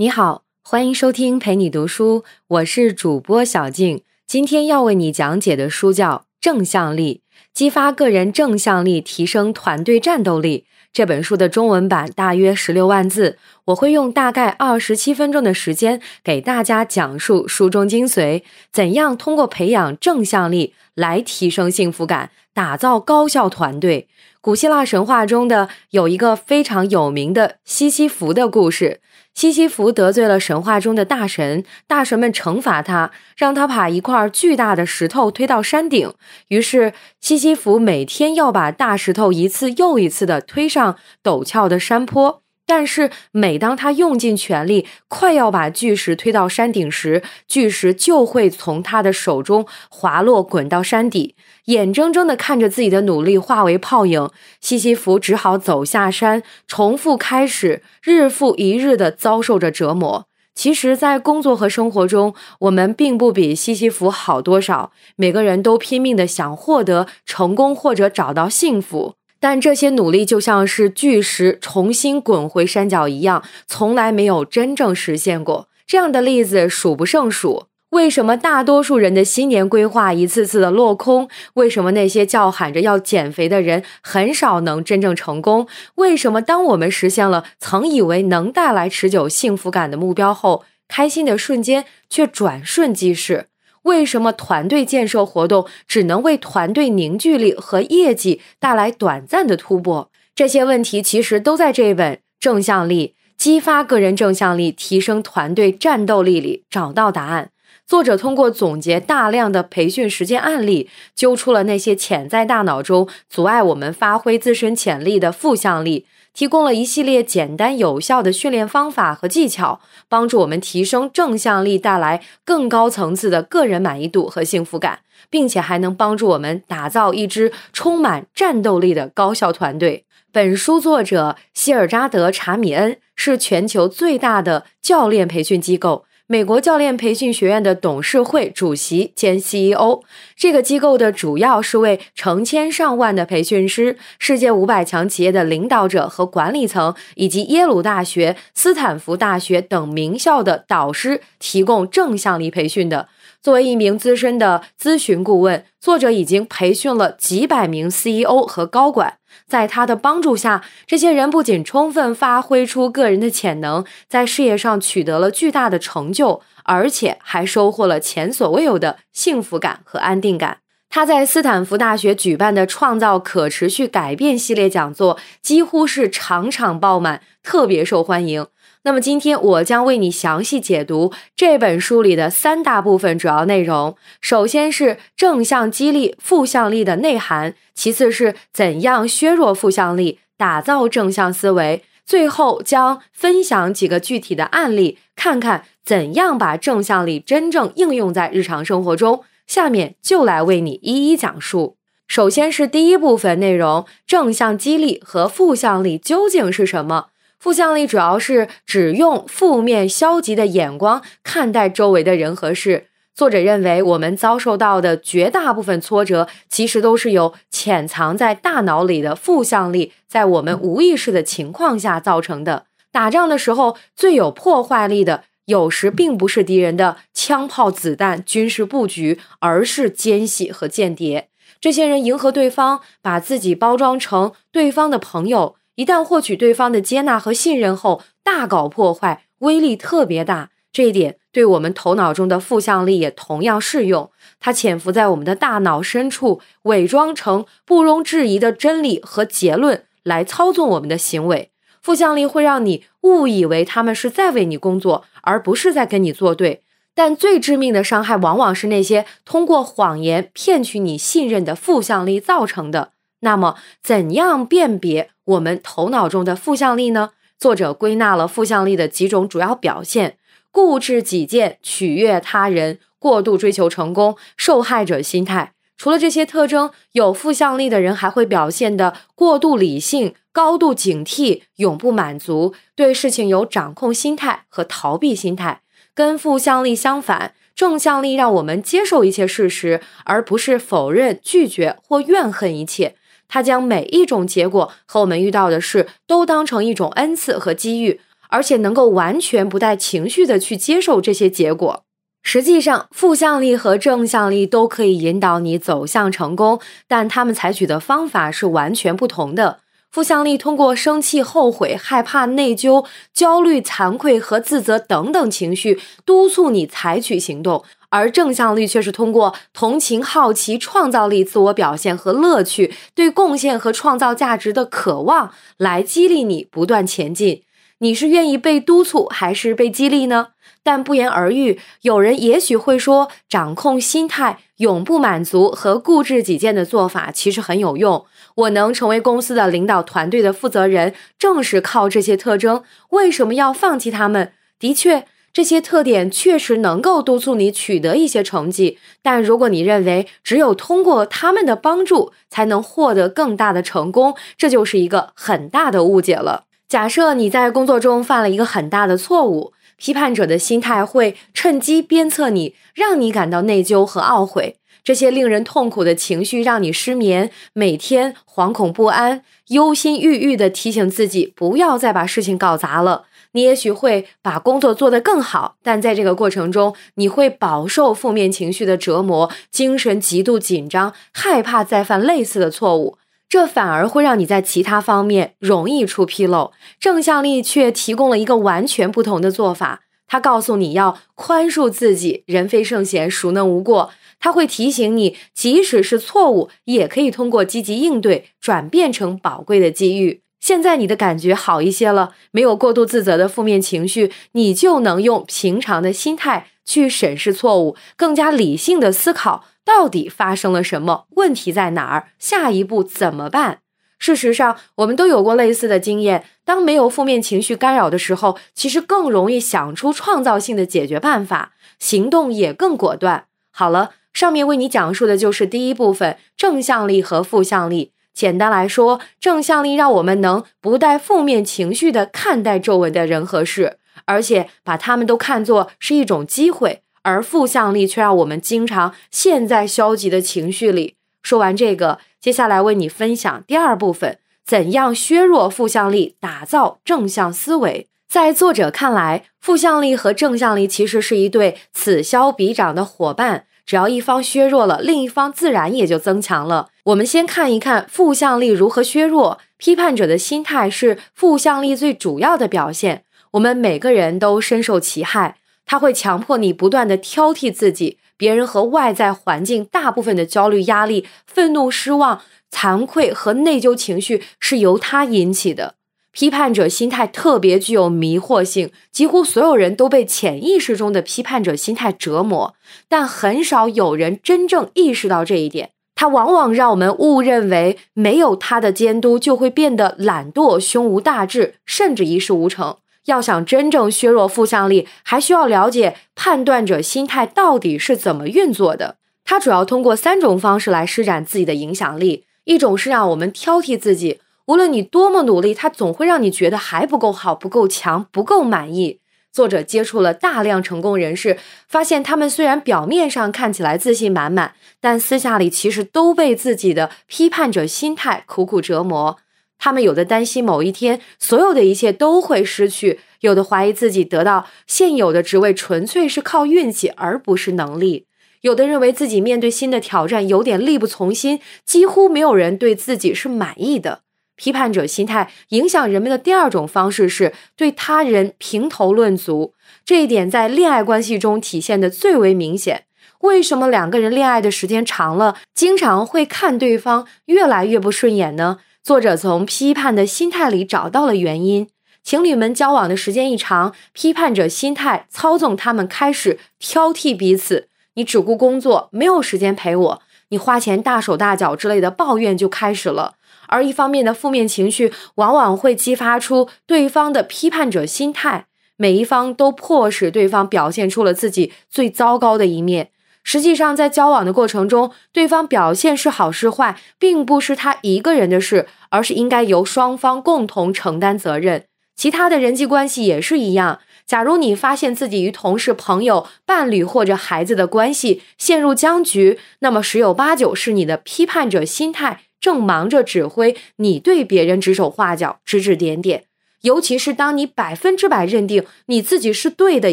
你好，欢迎收听陪你读书，我是主播小静。今天要为你讲解的书叫《正向力：激发个人正向力，提升团队战斗力》。这本书的中文版大约十六万字，我会用大概二十七分钟的时间给大家讲述书中精髓，怎样通过培养正向力来提升幸福感，打造高效团队。古希腊神话中的有一个非常有名的西西弗的故事。西西弗得罪了神话中的大神，大神们惩罚他，让他把一块巨大的石头推到山顶。于是西西弗每天要把大石头一次又一次地推上陡峭的山坡。但是每当他用尽全力，快要把巨石推到山顶时，巨石就会从他的手中滑落，滚到山底。眼睁睁地看着自己的努力化为泡影，西西弗只好走下山，重复开始，日复一日地遭受着折磨。其实，在工作和生活中，我们并不比西西弗好多少。每个人都拼命地想获得成功或者找到幸福。但这些努力就像是巨石重新滚回山脚一样，从来没有真正实现过。这样的例子数不胜数。为什么大多数人的新年规划一次次的落空？为什么那些叫喊着要减肥的人很少能真正成功？为什么当我们实现了曾以为能带来持久幸福感的目标后，开心的瞬间却转瞬即逝？为什么团队建设活动只能为团队凝聚力和业绩带来短暂的突破？这些问题其实都在这本《正向力：激发个人正向力，提升团队战斗力》里找到答案。作者通过总结大量的培训实践案例，揪出了那些潜在大脑中阻碍我们发挥自身潜力的负向力。提供了一系列简单有效的训练方法和技巧，帮助我们提升正向力，带来更高层次的个人满意度和幸福感，并且还能帮助我们打造一支充满战斗力的高效团队。本书作者希尔扎德·查米恩是全球最大的教练培训机构。美国教练培训学院的董事会主席兼 CEO，这个机构的主要是为成千上万的培训师、世界五百强企业的领导者和管理层，以及耶鲁大学、斯坦福大学等名校的导师提供正向力培训的。作为一名资深的咨询顾问，作者已经培训了几百名 CEO 和高管。在他的帮助下，这些人不仅充分发挥出个人的潜能，在事业上取得了巨大的成就，而且还收获了前所未有的幸福感和安定感。他在斯坦福大学举办的“创造可持续改变”系列讲座几乎是场场爆满，特别受欢迎。那么今天我将为你详细解读这本书里的三大部分主要内容。首先是正向激励负向力的内涵，其次是怎样削弱负向力，打造正向思维。最后将分享几个具体的案例，看看怎样把正向力真正应用在日常生活中。下面就来为你一一讲述。首先是第一部分内容：正向激励和负向力究竟是什么？负向力主要是只用负面、消极的眼光看待周围的人和事。作者认为，我们遭受到的绝大部分挫折，其实都是由潜藏在大脑里的负向力，在我们无意识的情况下造成的。打仗的时候，最有破坏力的，有时并不是敌人的枪炮、子弹、军事布局，而是奸细和间谍。这些人迎合对方，把自己包装成对方的朋友。一旦获取对方的接纳和信任后，大搞破坏，威力特别大。这一点对我们头脑中的负向力也同样适用。它潜伏在我们的大脑深处，伪装成不容置疑的真理和结论来操纵我们的行为。负向力会让你误以为他们是在为你工作，而不是在跟你作对。但最致命的伤害往往是那些通过谎言骗取你信任的负向力造成的。那么，怎样辨别我们头脑中的负向力呢？作者归纳了负向力的几种主要表现：固执己见、取悦他人、过度追求成功、受害者心态。除了这些特征，有负向力的人还会表现的过度理性、高度警惕、永不满足、对事情有掌控心态和逃避心态。跟负向力相反，正向力让我们接受一切事实，而不是否认、拒绝或怨恨一切。他将每一种结果和我们遇到的事都当成一种恩赐和机遇，而且能够完全不带情绪的去接受这些结果。实际上，负向力和正向力都可以引导你走向成功，但他们采取的方法是完全不同的。负向力通过生气、后悔、害怕、内疚、焦虑、惭愧和自责等等情绪督促你采取行动，而正向力却是通过同情、好奇、创造力、自我表现和乐趣，对贡献和创造价值的渴望来激励你不断前进。你是愿意被督促还是被激励呢？但不言而喻，有人也许会说，掌控心态、永不满足和固执己见的做法其实很有用。我能成为公司的领导团队的负责人，正是靠这些特征。为什么要放弃他们？的确，这些特点确实能够督促你取得一些成绩。但如果你认为只有通过他们的帮助才能获得更大的成功，这就是一个很大的误解了。假设你在工作中犯了一个很大的错误，批判者的心态会趁机鞭策你，让你感到内疚和懊悔。这些令人痛苦的情绪让你失眠，每天惶恐不安、忧心郁郁地提醒自己不要再把事情搞砸了。你也许会把工作做得更好，但在这个过程中，你会饱受负面情绪的折磨，精神极度紧张，害怕再犯类似的错误。这反而会让你在其他方面容易出纰漏。正向力却提供了一个完全不同的做法，它告诉你要宽恕自己。人非圣贤，孰能无过？它会提醒你，即使是错误，也可以通过积极应对转变成宝贵的机遇。现在你的感觉好一些了，没有过度自责的负面情绪，你就能用平常的心态去审视错误，更加理性的思考。到底发生了什么？问题在哪儿？下一步怎么办？事实上，我们都有过类似的经验。当没有负面情绪干扰的时候，其实更容易想出创造性的解决办法，行动也更果断。好了，上面为你讲述的就是第一部分：正向力和负向力。简单来说，正向力让我们能不带负面情绪的看待周围的人和事，而且把他们都看作是一种机会。而负向力却让我们经常陷在消极的情绪里。说完这个，接下来为你分享第二部分：怎样削弱负向力，打造正向思维。在作者看来，负向力和正向力其实是一对此消彼长的伙伴，只要一方削弱了，另一方自然也就增强了。我们先看一看负向力如何削弱。批判者的心态是负向力最主要的表现，我们每个人都深受其害。他会强迫你不断的挑剔自己、别人和外在环境，大部分的焦虑、压力、愤怒、失望、惭愧和内疚情绪是由他引起的。批判者心态特别具有迷惑性，几乎所有人都被潜意识中的批判者心态折磨，但很少有人真正意识到这一点。他往往让我们误认为没有他的监督就会变得懒惰、胸无大志，甚至一事无成。要想真正削弱负向力，还需要了解判断者心态到底是怎么运作的。它主要通过三种方式来施展自己的影响力：一种是让我们挑剔自己，无论你多么努力，它总会让你觉得还不够好、不够强、不够满意。作者接触了大量成功人士，发现他们虽然表面上看起来自信满满，但私下里其实都被自己的批判者心态苦苦折磨。他们有的担心某一天所有的一切都会失去，有的怀疑自己得到现有的职位纯粹是靠运气而不是能力，有的认为自己面对新的挑战有点力不从心，几乎没有人对自己是满意的。批判者心态影响人们的第二种方式是对他人评头论足，这一点在恋爱关系中体现的最为明显。为什么两个人恋爱的时间长了，经常会看对方越来越不顺眼呢？作者从批判的心态里找到了原因。情侣们交往的时间一长，批判者心态操纵他们，开始挑剔彼此。你只顾工作，没有时间陪我；你花钱大手大脚之类的抱怨就开始了。而一方面的负面情绪，往往会激发出对方的批判者心态。每一方都迫使对方表现出了自己最糟糕的一面。实际上，在交往的过程中，对方表现是好是坏，并不是他一个人的事，而是应该由双方共同承担责任。其他的人际关系也是一样。假如你发现自己与同事、朋友、伴侣或者孩子的关系陷入僵局，那么十有八九是你的批判者心态正忙着指挥你对别人指手画脚、指指点点。尤其是当你百分之百认定你自己是对的，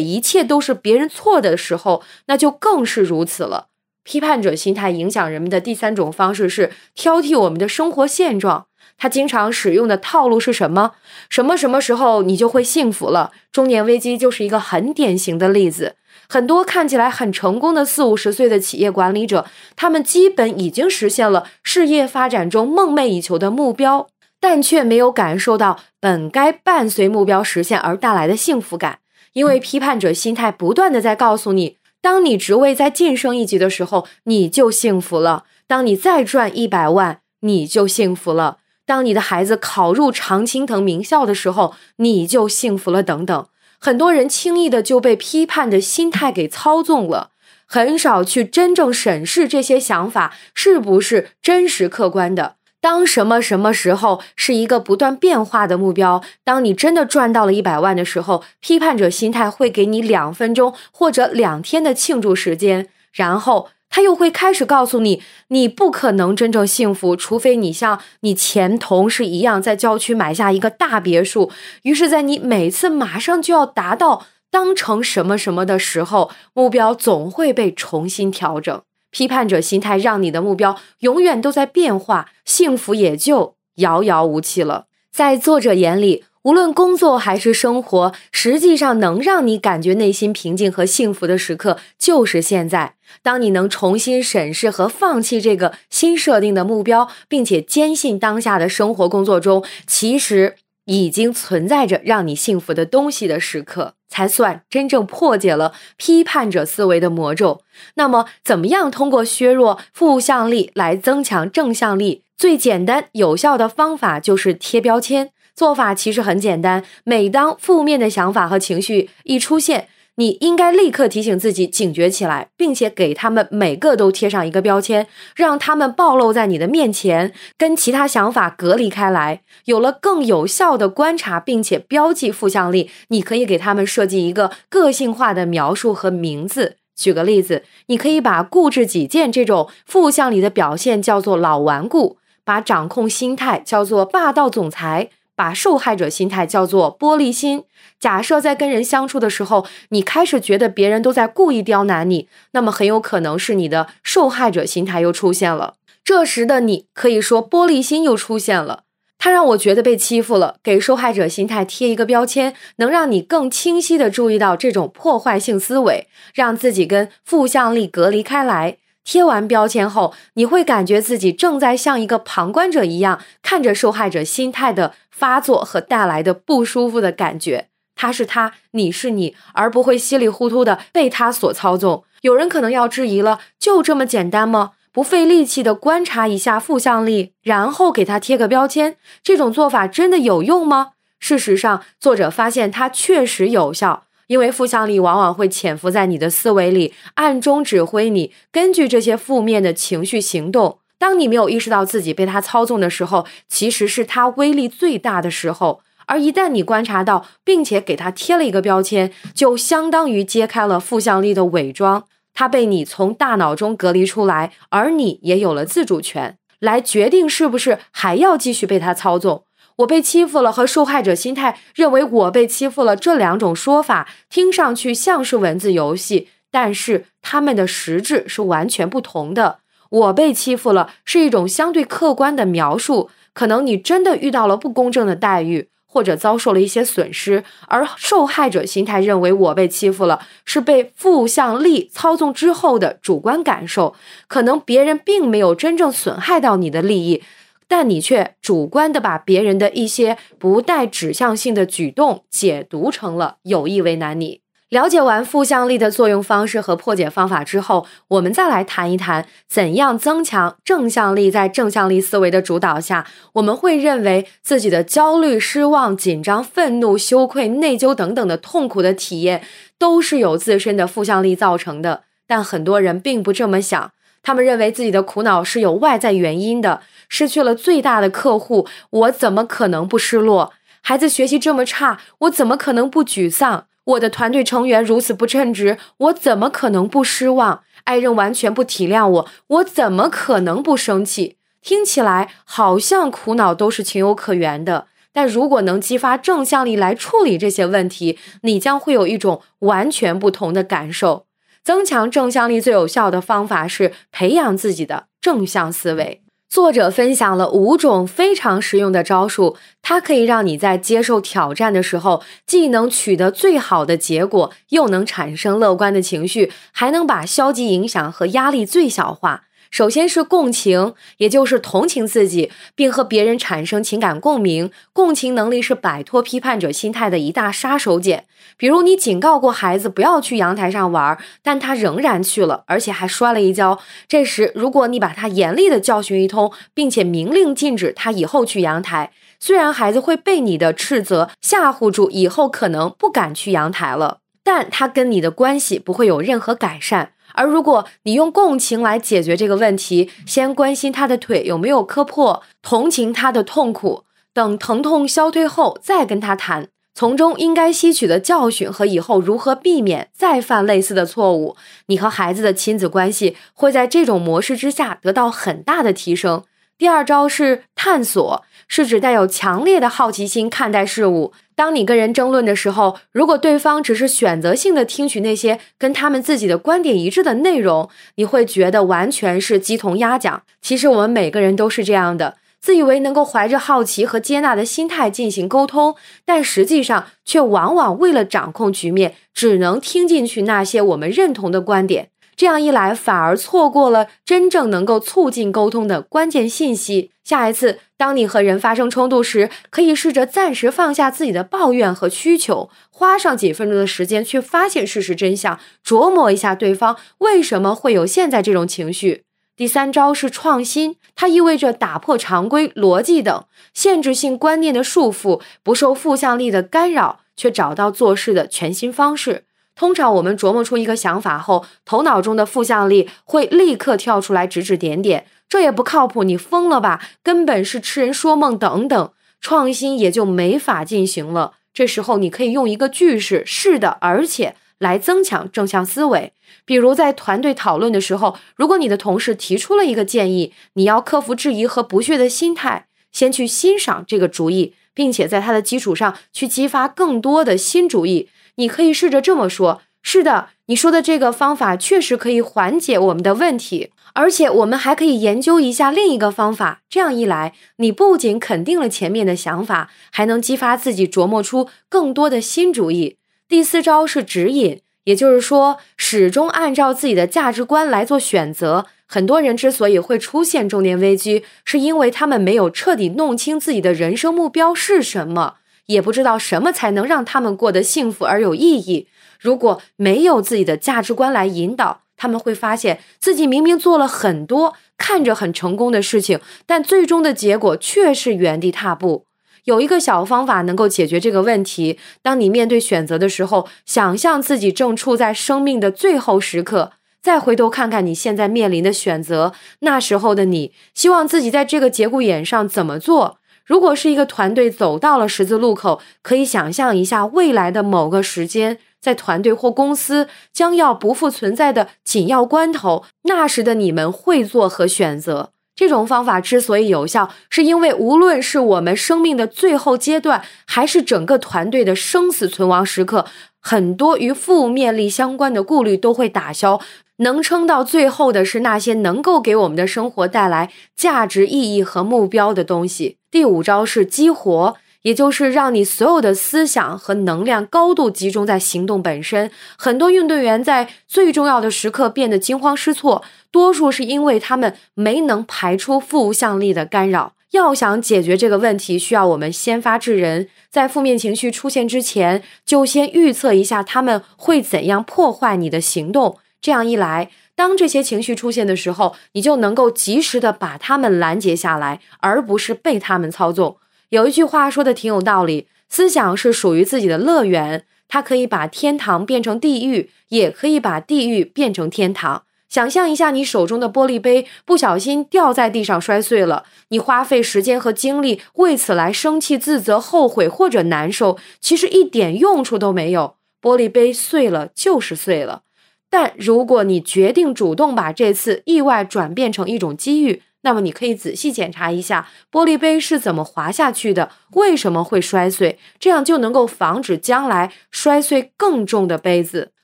一切都是别人错的时候，那就更是如此了。批判者心态影响人们的第三种方式是挑剔我们的生活现状。他经常使用的套路是什么？什么什么时候你就会幸福了？中年危机就是一个很典型的例子。很多看起来很成功的四五十岁的企业管理者，他们基本已经实现了事业发展中梦寐以求的目标，但却没有感受到本该伴随目标实现而带来的幸福感。因为批判者心态不断的在告诉你，当你职位再晋升一级的时候，你就幸福了；当你再赚一百万，你就幸福了。当你的孩子考入常青藤名校的时候，你就幸福了。等等，很多人轻易的就被批判的心态给操纵了，很少去真正审视这些想法是不是真实客观的。当什么什么时候是一个不断变化的目标？当你真的赚到了一百万的时候，批判者心态会给你两分钟或者两天的庆祝时间，然后。他又会开始告诉你，你不可能真正幸福，除非你像你前同事一样，在郊区买下一个大别墅。于是，在你每次马上就要达到当成什么什么的时候，目标总会被重新调整。批判者心态让你的目标永远都在变化，幸福也就遥遥无期了。在作者眼里。无论工作还是生活，实际上能让你感觉内心平静和幸福的时刻，就是现在。当你能重新审视和放弃这个新设定的目标，并且坚信当下的生活工作中，其实已经存在着让你幸福的东西的时刻，才算真正破解了批判者思维的魔咒。那么，怎么样通过削弱负向力来增强正向力？最简单有效的方法就是贴标签。做法其实很简单，每当负面的想法和情绪一出现，你应该立刻提醒自己警觉起来，并且给他们每个都贴上一个标签，让他们暴露在你的面前，跟其他想法隔离开来。有了更有效的观察，并且标记负向力，你可以给他们设计一个个性化的描述和名字。举个例子，你可以把固执己见这种负向力的表现叫做老顽固，把掌控心态叫做霸道总裁。把受害者心态叫做玻璃心。假设在跟人相处的时候，你开始觉得别人都在故意刁难你，那么很有可能是你的受害者心态又出现了。这时的你可以说玻璃心又出现了，他让我觉得被欺负了。给受害者心态贴一个标签，能让你更清晰的注意到这种破坏性思维，让自己跟负向力隔离开来。贴完标签后，你会感觉自己正在像一个旁观者一样看着受害者心态的发作和带来的不舒服的感觉。他是他，你是你，而不会稀里糊涂的被他所操纵。有人可能要质疑了：就这么简单吗？不费力气的观察一下负向力，然后给他贴个标签，这种做法真的有用吗？事实上，作者发现它确实有效。因为负向力往往会潜伏在你的思维里，暗中指挥你根据这些负面的情绪行动。当你没有意识到自己被他操纵的时候，其实是他威力最大的时候。而一旦你观察到，并且给他贴了一个标签，就相当于揭开了负向力的伪装，他被你从大脑中隔离出来，而你也有了自主权，来决定是不是还要继续被他操纵。我被欺负了和受害者心态认为我被欺负了这两种说法听上去像是文字游戏，但是他们的实质是完全不同的。我被欺负了是一种相对客观的描述，可能你真的遇到了不公正的待遇，或者遭受了一些损失，而受害者心态认为我被欺负了是被负向力操纵之后的主观感受，可能别人并没有真正损害到你的利益。但你却主观的把别人的一些不带指向性的举动解读成了有意为难你。了解完负向力的作用方式和破解方法之后，我们再来谈一谈怎样增强正向力。在正向力思维的主导下，我们会认为自己的焦虑、失望、紧张、愤怒、羞愧、内疚等等的痛苦的体验都是由自身的负向力造成的。但很多人并不这么想。他们认为自己的苦恼是有外在原因的，失去了最大的客户，我怎么可能不失落？孩子学习这么差，我怎么可能不沮丧？我的团队成员如此不称职，我怎么可能不失望？爱人完全不体谅我，我怎么可能不生气？听起来好像苦恼都是情有可原的。但如果能激发正向力来处理这些问题，你将会有一种完全不同的感受。增强正向力最有效的方法是培养自己的正向思维。作者分享了五种非常实用的招数，它可以让你在接受挑战的时候，既能取得最好的结果，又能产生乐观的情绪，还能把消极影响和压力最小化。首先是共情，也就是同情自己，并和别人产生情感共鸣。共情能力是摆脱批判者心态的一大杀手锏。比如，你警告过孩子不要去阳台上玩，但他仍然去了，而且还摔了一跤。这时，如果你把他严厉的教训一通，并且明令禁止他以后去阳台，虽然孩子会被你的斥责吓唬住，以后可能不敢去阳台了，但他跟你的关系不会有任何改善。而如果你用共情来解决这个问题，先关心他的腿有没有磕破，同情他的痛苦，等疼痛消退后再跟他谈，从中应该吸取的教训和以后如何避免再犯类似的错误，你和孩子的亲子关系会在这种模式之下得到很大的提升。第二招是探索，是指带有强烈的好奇心看待事物。当你跟人争论的时候，如果对方只是选择性的听取那些跟他们自己的观点一致的内容，你会觉得完全是鸡同鸭讲。其实我们每个人都是这样的，自以为能够怀着好奇和接纳的心态进行沟通，但实际上却往往为了掌控局面，只能听进去那些我们认同的观点。这样一来，反而错过了真正能够促进沟通的关键信息。下一次，当你和人发生冲突时，可以试着暂时放下自己的抱怨和需求，花上几分钟的时间去发现事实真相，琢磨一下对方为什么会有现在这种情绪。第三招是创新，它意味着打破常规逻辑等限制性观念的束缚，不受负向力的干扰，却找到做事的全新方式。通常我们琢磨出一个想法后，头脑中的负向力会立刻跳出来指指点点，这也不靠谱，你疯了吧？根本是痴人说梦等等，创新也就没法进行了。这时候你可以用一个句式“是的，而且”来增强正向思维。比如在团队讨论的时候，如果你的同事提出了一个建议，你要克服质疑和不屑的心态，先去欣赏这个主意，并且在它的基础上去激发更多的新主意。你可以试着这么说：是的，你说的这个方法确实可以缓解我们的问题，而且我们还可以研究一下另一个方法。这样一来，你不仅肯定了前面的想法，还能激发自己琢磨出更多的新主意。第四招是指引，也就是说，始终按照自己的价值观来做选择。很多人之所以会出现中年危机，是因为他们没有彻底弄清自己的人生目标是什么。也不知道什么才能让他们过得幸福而有意义。如果没有自己的价值观来引导，他们会发现自己明明做了很多看着很成功的事情，但最终的结果却是原地踏步。有一个小方法能够解决这个问题：当你面对选择的时候，想象自己正处在生命的最后时刻，再回头看看你现在面临的选择，那时候的你希望自己在这个节骨眼上怎么做？如果是一个团队走到了十字路口，可以想象一下未来的某个时间，在团队或公司将要不复存在的紧要关头，那时的你们会做何选择？这种方法之所以有效，是因为无论是我们生命的最后阶段，还是整个团队的生死存亡时刻，很多与负面力相关的顾虑都会打消。能撑到最后的是那些能够给我们的生活带来价值、意义和目标的东西。第五招是激活，也就是让你所有的思想和能量高度集中在行动本身。很多运动员在最重要的时刻变得惊慌失措，多数是因为他们没能排出负向力的干扰。要想解决这个问题，需要我们先发制人，在负面情绪出现之前，就先预测一下他们会怎样破坏你的行动。这样一来，当这些情绪出现的时候，你就能够及时的把他们拦截下来，而不是被他们操纵。有一句话说的挺有道理：思想是属于自己的乐园，它可以把天堂变成地狱，也可以把地狱变成天堂。想象一下，你手中的玻璃杯不小心掉在地上摔碎了，你花费时间和精力为此来生气、自责、后悔或者难受，其实一点用处都没有。玻璃杯碎了就是碎了。但如果你决定主动把这次意外转变成一种机遇，那么你可以仔细检查一下玻璃杯是怎么滑下去的，为什么会摔碎，这样就能够防止将来摔碎更重的杯子。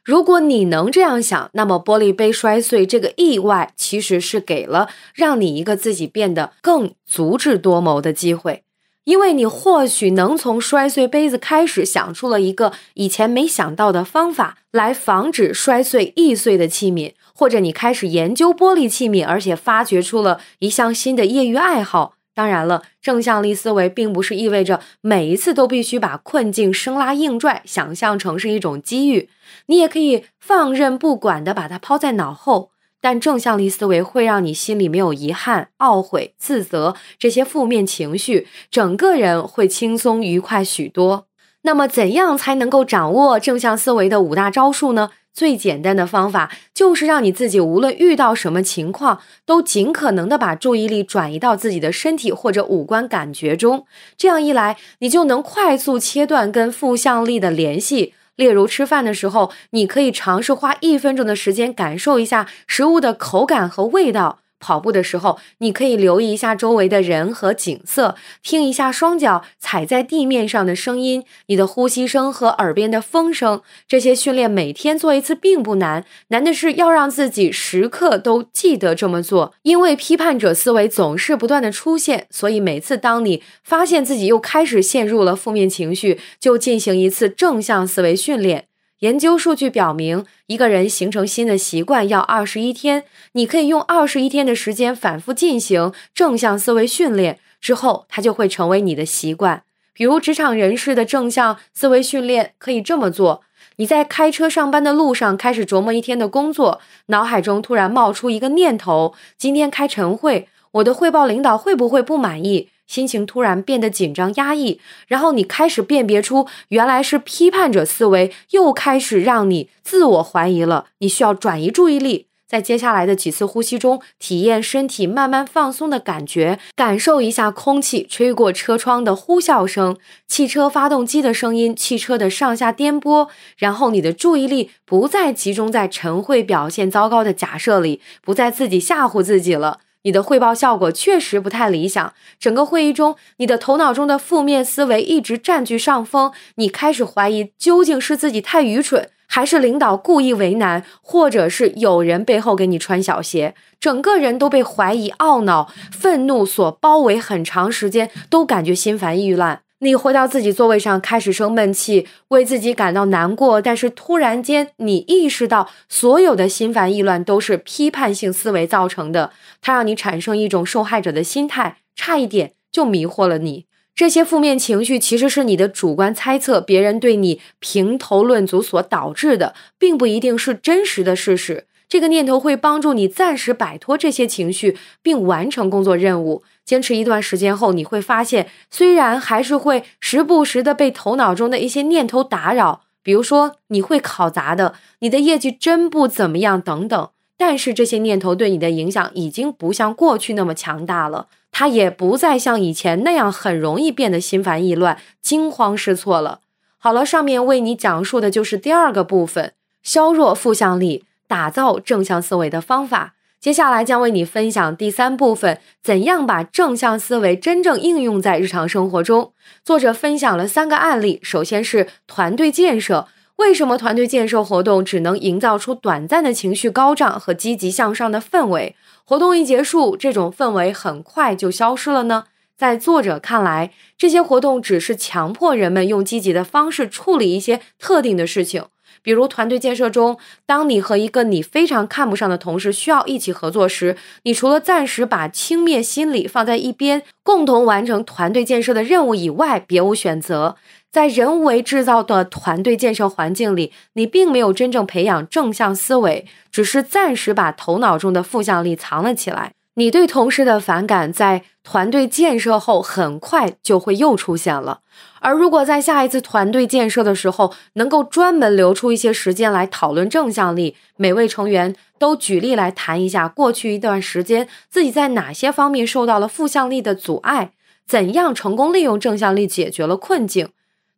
如果你能这样想，那么玻璃杯摔碎这个意外其实是给了让你一个自己变得更足智多谋的机会，因为你或许能从摔碎杯子开始想出了一个以前没想到的方法来防止摔碎易碎的器皿。或者你开始研究玻璃器皿，而且发掘出了一项新的业余爱好。当然了，正向力思维并不是意味着每一次都必须把困境生拉硬拽想象成是一种机遇，你也可以放任不管的把它抛在脑后。但正向力思维会让你心里没有遗憾、懊悔、自责这些负面情绪，整个人会轻松愉快许多。那么，怎样才能够掌握正向思维的五大招数呢？最简单的方法就是让你自己无论遇到什么情况，都尽可能的把注意力转移到自己的身体或者五官感觉中。这样一来，你就能快速切断跟负向力的联系。例如，吃饭的时候，你可以尝试花一分钟的时间感受一下食物的口感和味道。跑步的时候，你可以留意一下周围的人和景色，听一下双脚踩在地面上的声音，你的呼吸声和耳边的风声。这些训练每天做一次并不难，难的是要让自己时刻都记得这么做。因为批判者思维总是不断的出现，所以每次当你发现自己又开始陷入了负面情绪，就进行一次正向思维训练。研究数据表明，一个人形成新的习惯要二十一天。你可以用二十一天的时间反复进行正向思维训练，之后它就会成为你的习惯。比如，职场人士的正向思维训练可以这么做：你在开车上班的路上开始琢磨一天的工作，脑海中突然冒出一个念头：今天开晨会，我的汇报领导会不会不满意？心情突然变得紧张压抑，然后你开始辨别出原来是批判者思维又开始让你自我怀疑了。你需要转移注意力，在接下来的几次呼吸中，体验身体慢慢放松的感觉，感受一下空气吹过车窗的呼啸声，汽车发动机的声音，汽车的上下颠簸。然后你的注意力不再集中在晨会表现糟糕的假设里，不再自己吓唬自己了。你的汇报效果确实不太理想。整个会议中，你的头脑中的负面思维一直占据上风。你开始怀疑，究竟是自己太愚蠢，还是领导故意为难，或者是有人背后给你穿小鞋？整个人都被怀疑、懊恼、愤怒所包围，很长时间都感觉心烦意乱。你回到自己座位上，开始生闷气，为自己感到难过。但是突然间，你意识到所有的心烦意乱都是批判性思维造成的，它让你产生一种受害者的心态，差一点就迷惑了你。这些负面情绪其实是你的主观猜测，别人对你评头论足所导致的，并不一定是真实的事实。这个念头会帮助你暂时摆脱这些情绪，并完成工作任务。坚持一段时间后，你会发现，虽然还是会时不时的被头脑中的一些念头打扰，比如说你会考砸的，你的业绩真不怎么样等等，但是这些念头对你的影响已经不像过去那么强大了，它也不再像以前那样很容易变得心烦意乱、惊慌失措了。好了，上面为你讲述的就是第二个部分：削弱负向力，打造正向思维的方法。接下来将为你分享第三部分：怎样把正向思维真正应用在日常生活中。作者分享了三个案例。首先是团队建设，为什么团队建设活动只能营造出短暂的情绪高涨和积极向上的氛围？活动一结束，这种氛围很快就消失了呢？在作者看来，这些活动只是强迫人们用积极的方式处理一些特定的事情。比如团队建设中，当你和一个你非常看不上的同事需要一起合作时，你除了暂时把轻蔑心理放在一边，共同完成团队建设的任务以外，别无选择。在人为制造的团队建设环境里，你并没有真正培养正向思维，只是暂时把头脑中的负向力藏了起来。你对同事的反感，在团队建设后很快就会又出现了。而如果在下一次团队建设的时候，能够专门留出一些时间来讨论正向力，每位成员都举例来谈一下过去一段时间自己在哪些方面受到了负向力的阻碍，怎样成功利用正向力解决了困境，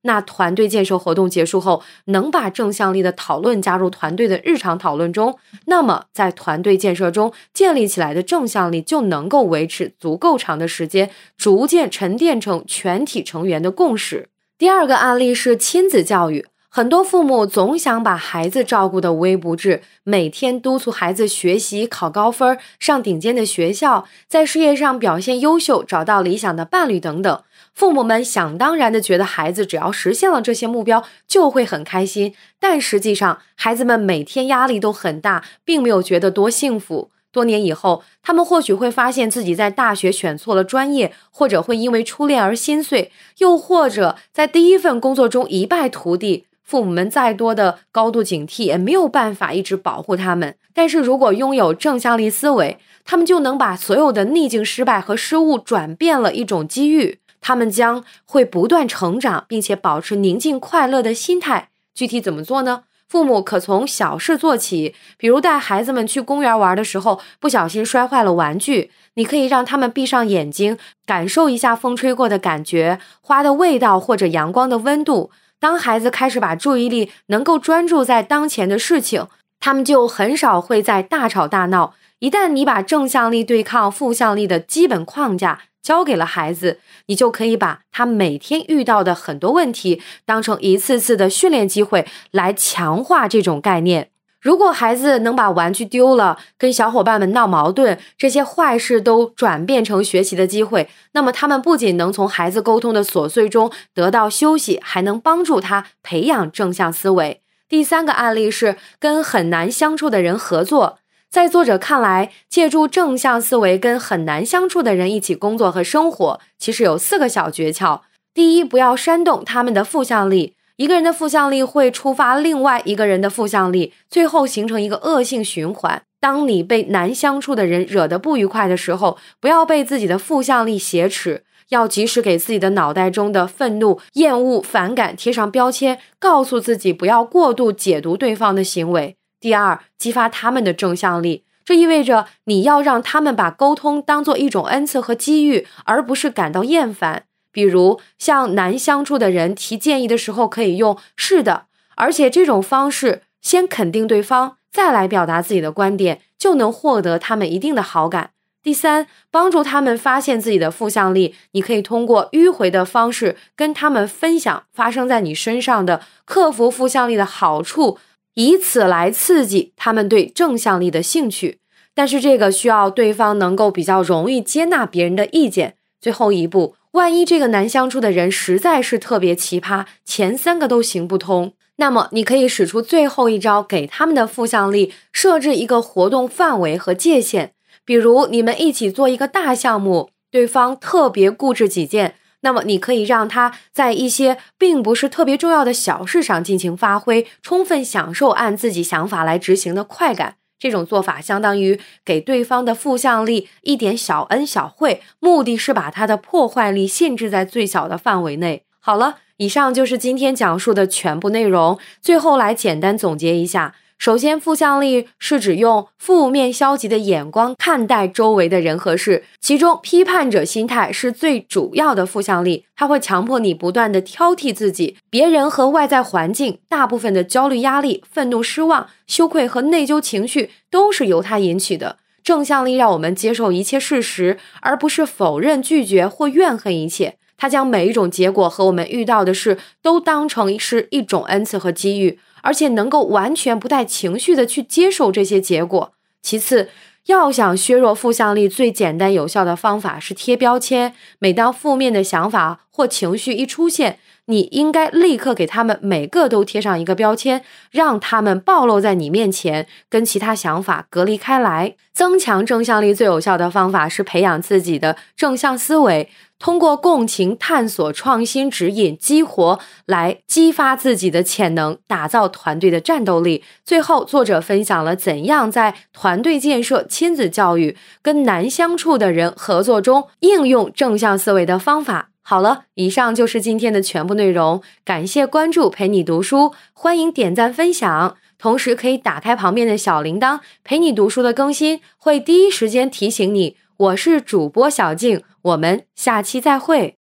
那团队建设活动结束后，能把正向力的讨论加入团队的日常讨论中，那么在团队建设中建立起来的正向力就能够维持足够长的时间，逐渐沉淀成全体成员的共识。第二个案例是亲子教育。很多父母总想把孩子照顾得无微不至，每天督促孩子学习、考高分、上顶尖的学校，在事业上表现优秀、找到理想的伴侣等等。父母们想当然的觉得孩子只要实现了这些目标就会很开心，但实际上孩子们每天压力都很大，并没有觉得多幸福。多年以后，他们或许会发现自己在大学选错了专业，或者会因为初恋而心碎，又或者在第一份工作中一败涂地。父母们再多的高度警惕，也没有办法一直保护他们。但是如果拥有正向力思维，他们就能把所有的逆境、失败和失误转变了一种机遇。他们将会不断成长，并且保持宁静快乐的心态。具体怎么做呢？父母可从小事做起，比如带孩子们去公园玩的时候，不小心摔坏了玩具，你可以让他们闭上眼睛，感受一下风吹过的感觉、花的味道或者阳光的温度。当孩子开始把注意力能够专注在当前的事情，他们就很少会在大吵大闹。一旦你把正向力对抗负向力的基本框架交给了孩子，你就可以把他每天遇到的很多问题当成一次次的训练机会来强化这种概念。如果孩子能把玩具丢了、跟小伙伴们闹矛盾这些坏事都转变成学习的机会，那么他们不仅能从孩子沟通的琐碎中得到休息，还能帮助他培养正向思维。第三个案例是跟很难相处的人合作。在作者看来，借助正向思维跟很难相处的人一起工作和生活，其实有四个小诀窍。第一，不要煽动他们的负向力。一个人的负向力会触发另外一个人的负向力，最后形成一个恶性循环。当你被难相处的人惹得不愉快的时候，不要被自己的负向力挟持，要及时给自己的脑袋中的愤怒、厌恶、反感贴上标签，告诉自己不要过度解读对方的行为。第二，激发他们的正向力，这意味着你要让他们把沟通当做一种恩赐和机遇，而不是感到厌烦。比如向难相处的人提建议的时候，可以用“是的”，而且这种方式先肯定对方，再来表达自己的观点，就能获得他们一定的好感。第三，帮助他们发现自己的负向力，你可以通过迂回的方式跟他们分享发生在你身上的克服负向力的好处，以此来刺激他们对正向力的兴趣。但是这个需要对方能够比较容易接纳别人的意见。最后一步。万一这个难相处的人实在是特别奇葩，前三个都行不通，那么你可以使出最后一招，给他们的负向力设置一个活动范围和界限。比如你们一起做一个大项目，对方特别固执己见，那么你可以让他在一些并不是特别重要的小事上尽情发挥，充分享受按自己想法来执行的快感。这种做法相当于给对方的负向力一点小恩小惠，目的是把他的破坏力限制在最小的范围内。好了，以上就是今天讲述的全部内容。最后来简单总结一下。首先，负向力是指用负面、消极的眼光看待周围的人和事，其中批判者心态是最主要的负向力，它会强迫你不断的挑剔自己、别人和外在环境。大部分的焦虑、压力、愤怒、失望、羞愧和内疚情绪都是由它引起的。正向力让我们接受一切事实，而不是否认、拒绝或怨恨一切。它将每一种结果和我们遇到的事都当成是一种恩赐和机遇。而且能够完全不带情绪的去接受这些结果。其次，要想削弱负向力，最简单有效的方法是贴标签。每当负面的想法或情绪一出现，你应该立刻给他们每个都贴上一个标签，让他们暴露在你面前，跟其他想法隔离开来。增强正向力最有效的方法是培养自己的正向思维。通过共情、探索、创新、指引、激活，来激发自己的潜能，打造团队的战斗力。最后，作者分享了怎样在团队建设、亲子教育、跟难相处的人合作中应用正向思维的方法。好了，以上就是今天的全部内容。感谢关注，陪你读书，欢迎点赞分享，同时可以打开旁边的小铃铛，陪你读书的更新会第一时间提醒你。我是主播小静。我们下期再会。